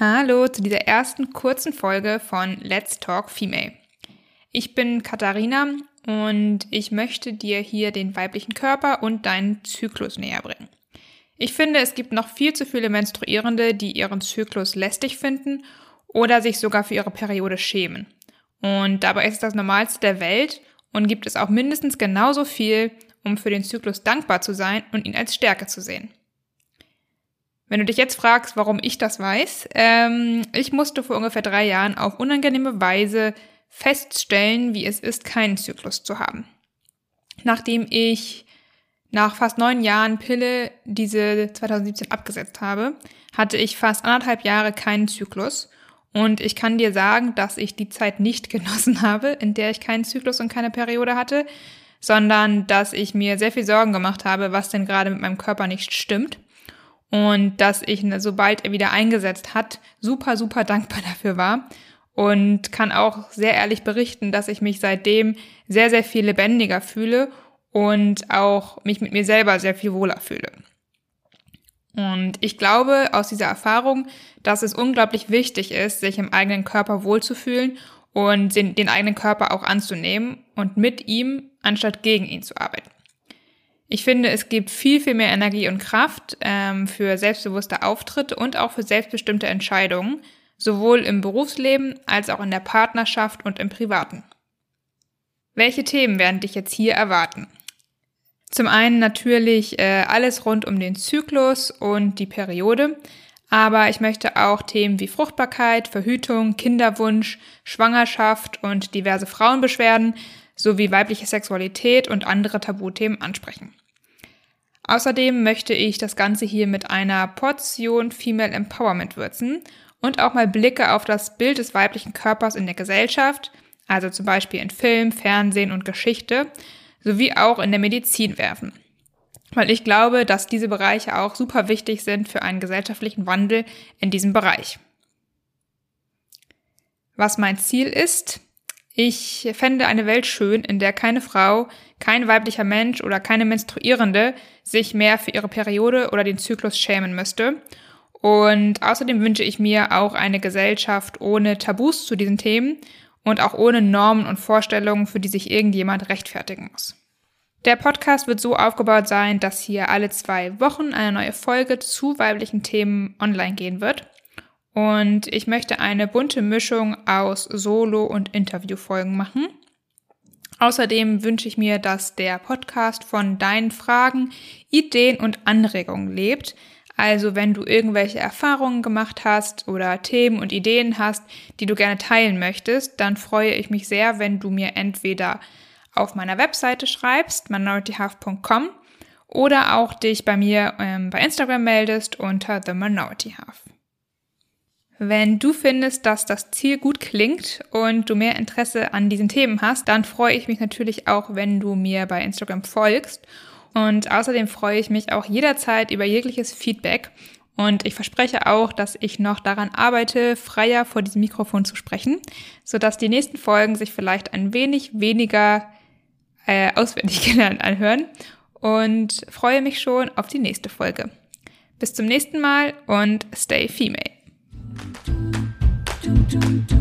Hallo zu dieser ersten kurzen Folge von Let's Talk Female. Ich bin Katharina und ich möchte dir hier den weiblichen Körper und deinen Zyklus näher bringen. Ich finde, es gibt noch viel zu viele Menstruierende, die ihren Zyklus lästig finden oder sich sogar für ihre Periode schämen. Und dabei ist es das Normalste der Welt und gibt es auch mindestens genauso viel, um für den Zyklus dankbar zu sein und ihn als Stärke zu sehen. Wenn du dich jetzt fragst, warum ich das weiß, ähm, ich musste vor ungefähr drei Jahren auf unangenehme Weise feststellen, wie es ist, keinen Zyklus zu haben. Nachdem ich nach fast neun Jahren Pille diese 2017 abgesetzt habe, hatte ich fast anderthalb Jahre keinen Zyklus. Und ich kann dir sagen, dass ich die Zeit nicht genossen habe, in der ich keinen Zyklus und keine Periode hatte, sondern dass ich mir sehr viel Sorgen gemacht habe, was denn gerade mit meinem Körper nicht stimmt und dass ich, ne, sobald er wieder eingesetzt hat, super, super dankbar dafür war und kann auch sehr ehrlich berichten, dass ich mich seitdem sehr, sehr viel lebendiger fühle und auch mich mit mir selber sehr viel wohler fühle. Und ich glaube aus dieser Erfahrung, dass es unglaublich wichtig ist, sich im eigenen Körper wohlzufühlen und den, eigenen Körper auch anzunehmen und mit ihm anstatt gegen ihn zu arbeiten. Ich finde, es gibt viel, viel mehr Energie und Kraft ähm, für selbstbewusste Auftritte und auch für selbstbestimmte Entscheidungen, sowohl im Berufsleben als auch in der Partnerschaft und im Privaten. Welche Themen werden dich jetzt hier erwarten? Zum einen natürlich äh, alles rund um den Zyklus und die Periode, aber ich möchte auch Themen wie Fruchtbarkeit, Verhütung, Kinderwunsch, Schwangerschaft und diverse Frauenbeschwerden sowie weibliche Sexualität und andere Tabuthemen ansprechen. Außerdem möchte ich das Ganze hier mit einer Portion Female Empowerment würzen und auch mal Blicke auf das Bild des weiblichen Körpers in der Gesellschaft, also zum Beispiel in Film, Fernsehen und Geschichte, sowie auch in der Medizin werfen. Weil ich glaube, dass diese Bereiche auch super wichtig sind für einen gesellschaftlichen Wandel in diesem Bereich. Was mein Ziel ist, ich fände eine Welt schön, in der keine Frau, kein weiblicher Mensch oder keine Menstruierende sich mehr für ihre Periode oder den Zyklus schämen müsste. Und außerdem wünsche ich mir auch eine Gesellschaft ohne Tabus zu diesen Themen und auch ohne Normen und Vorstellungen, für die sich irgendjemand rechtfertigen muss. Der Podcast wird so aufgebaut sein, dass hier alle zwei Wochen eine neue Folge zu weiblichen Themen online gehen wird. Und ich möchte eine bunte Mischung aus Solo- und Interviewfolgen machen. Außerdem wünsche ich mir, dass der Podcast von deinen Fragen, Ideen und Anregungen lebt. Also wenn du irgendwelche Erfahrungen gemacht hast oder Themen und Ideen hast, die du gerne teilen möchtest, dann freue ich mich sehr, wenn du mir entweder auf meiner Webseite schreibst, minorityhalf.com, oder auch dich bei mir ähm, bei Instagram meldest unter The Minority Half. Wenn du findest, dass das Ziel gut klingt und du mehr Interesse an diesen Themen hast, dann freue ich mich natürlich auch, wenn du mir bei Instagram folgst. Und außerdem freue ich mich auch jederzeit über jegliches Feedback. Und ich verspreche auch, dass ich noch daran arbeite, freier vor diesem Mikrofon zu sprechen, sodass die nächsten Folgen sich vielleicht ein wenig weniger äh, auswendig gelernt anhören. Und freue mich schon auf die nächste Folge. Bis zum nächsten Mal und stay female. dum.